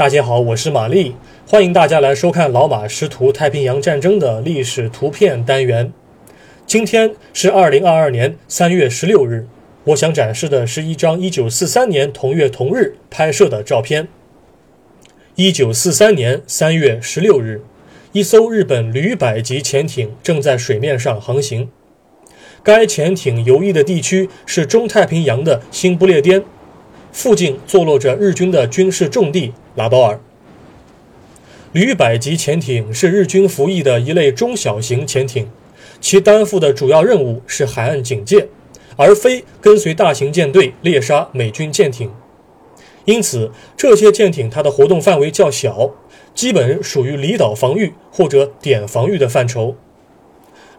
大家好，我是玛丽，欢迎大家来收看老马识图太平洋战争的历史图片单元。今天是二零二二年三月十六日，我想展示的是一张一九四三年同月同日拍摄的照片。一九四三年三月十六日，一艘日本旅百级潜艇正在水面上航行，该潜艇游弋的地区是中太平洋的新不列颠。附近坐落着日军的军事重地拉包尔。旅百级潜艇是日军服役的一类中小型潜艇，其担负的主要任务是海岸警戒，而非跟随大型舰队猎杀美军舰艇。因此，这些舰艇它的活动范围较小，基本属于离岛防御或者点防御的范畴。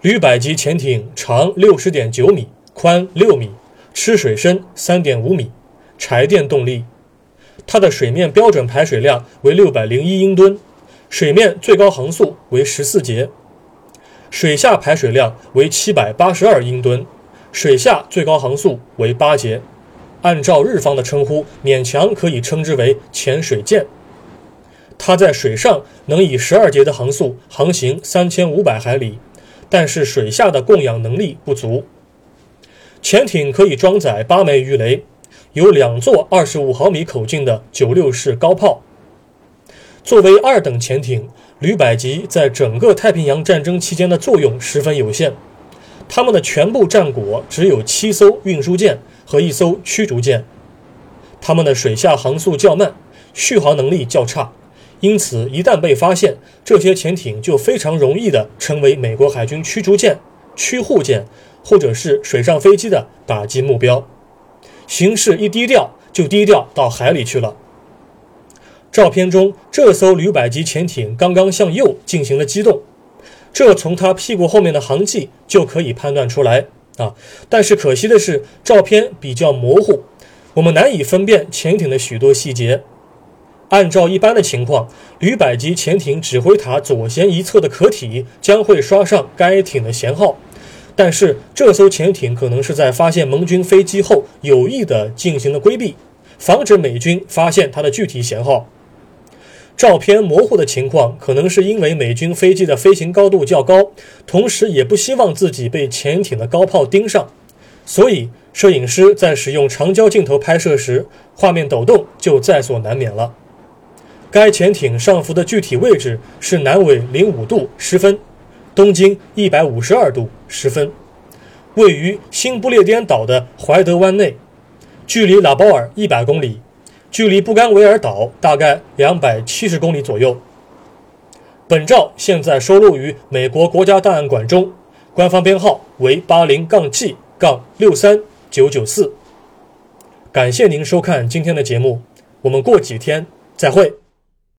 旅百级潜艇长六十点九米，宽六米，吃水深三点五米。柴电动力，它的水面标准排水量为六百零一英吨，水面最高航速为十四节，水下排水量为七百八十二英吨，水下最高航速为八节。按照日方的称呼，勉强可以称之为潜水舰。它在水上能以十二节的航速航行三千五百海里，但是水下的供氧能力不足。潜艇可以装载八枚鱼雷。有两座二十五毫米口径的九六式高炮。作为二等潜艇，旅百级在整个太平洋战争期间的作用十分有限。他们的全部战果只有七艘运输舰和一艘驱逐舰。他们的水下航速较慢，续航能力较差，因此一旦被发现，这些潜艇就非常容易地成为美国海军驱逐舰、驱护舰或者是水上飞机的打击目标。形势一低调，就低调到海里去了。照片中这艘旅百级潜艇刚刚向右进行了机动，这从它屁股后面的航迹就可以判断出来啊。但是可惜的是，照片比较模糊，我们难以分辨潜艇的许多细节。按照一般的情况，旅百级潜艇指挥塔左舷一侧的壳体将会刷上该艇的舷号。但是这艘潜艇可能是在发现盟军飞机后有意的进行了规避，防止美军发现它的具体舷号。照片模糊的情况，可能是因为美军飞机的飞行高度较高，同时也不希望自己被潜艇的高炮盯上，所以摄影师在使用长焦镜头拍摄时，画面抖动就在所难免了。该潜艇上浮的具体位置是南纬零五度十分。东经一百五十二度十分，位于新不列颠岛的怀德湾内，距离拉包尔一百公里，距离布干维尔岛大概两百七十公里左右。本照现在收录于美国国家档案馆中，官方编号为八零杠 G 杠六三九九四。感谢您收看今天的节目，我们过几天再会。